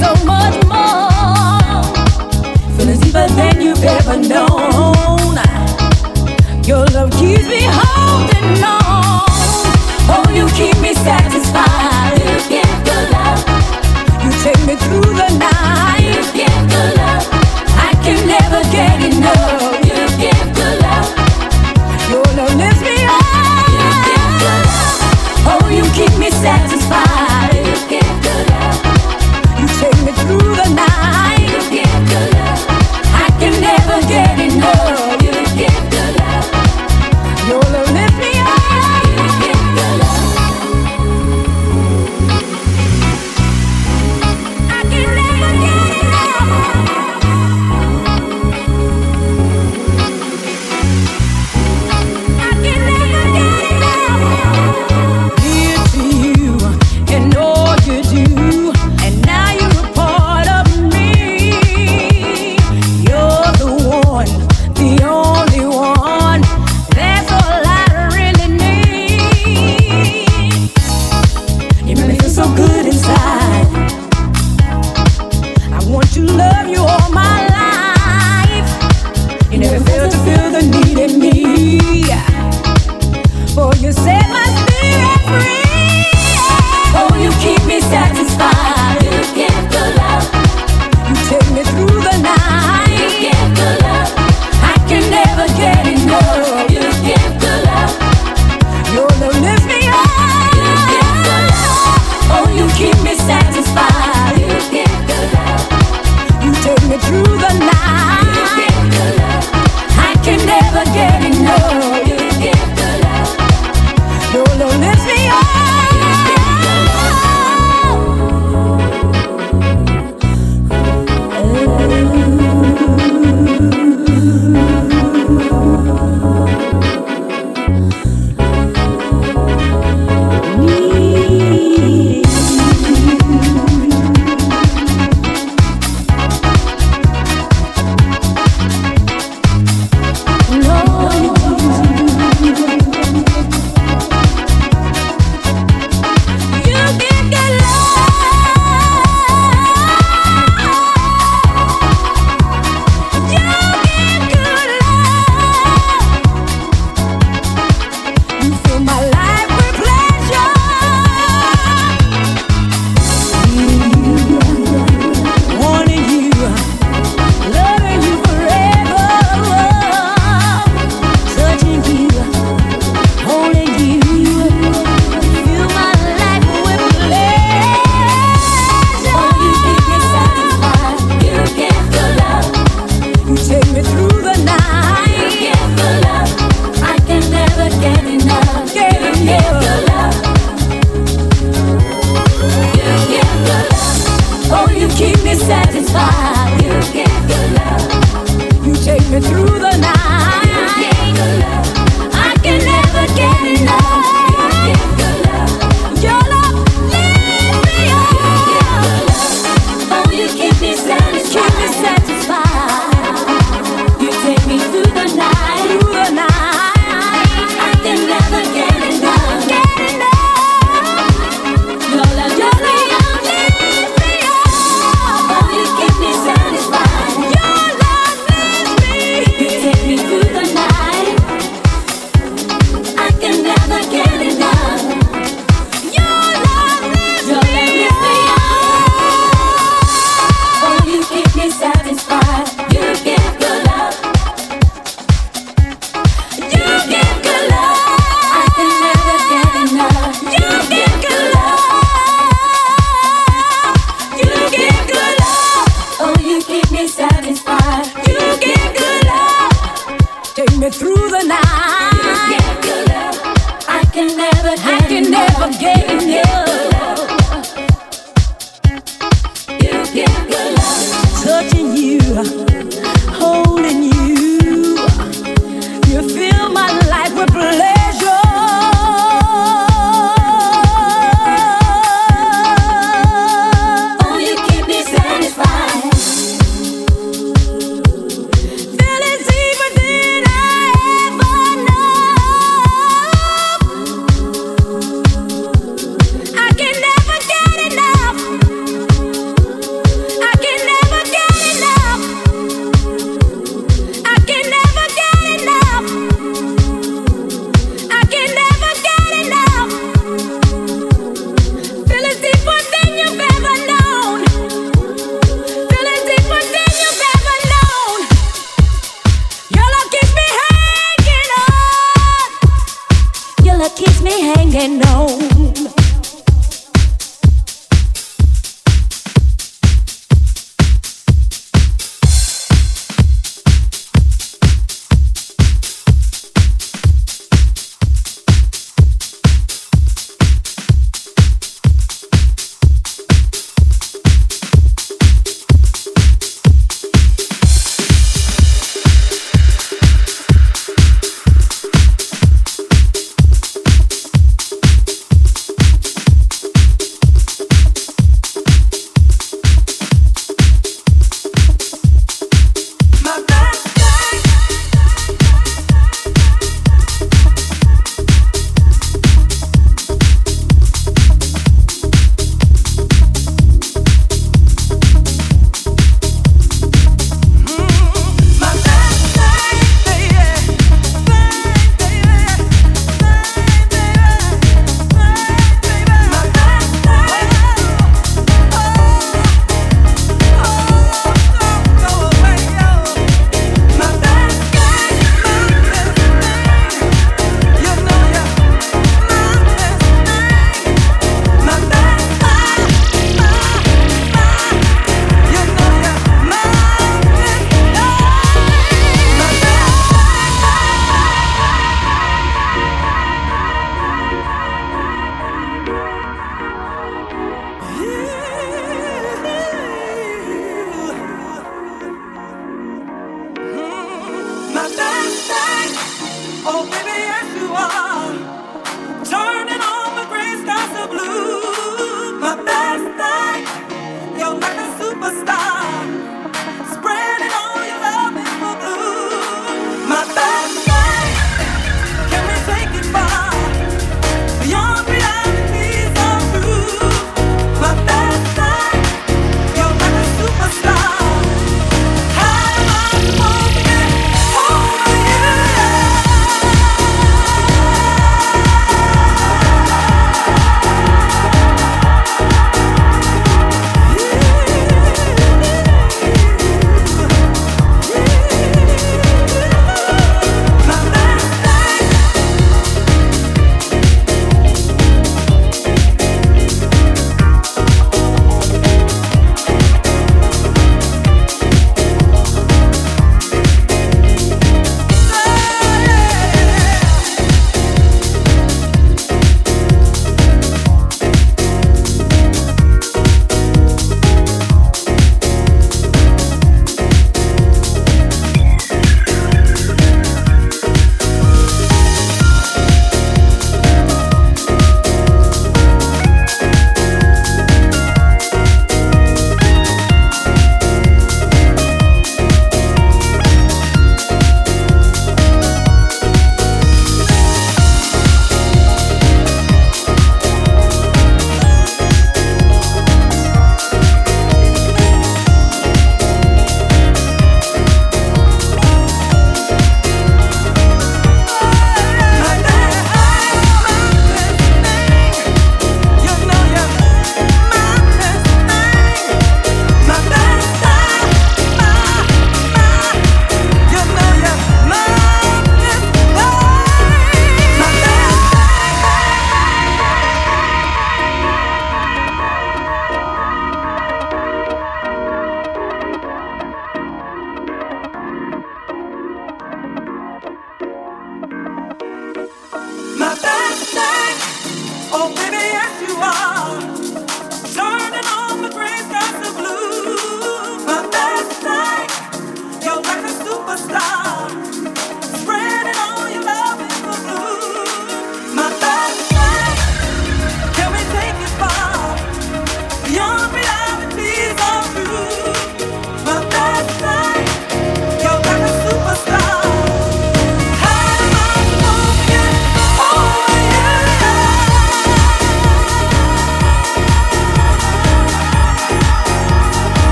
so much more. Feeling deeper than you've ever known. Your love keeps me holding on.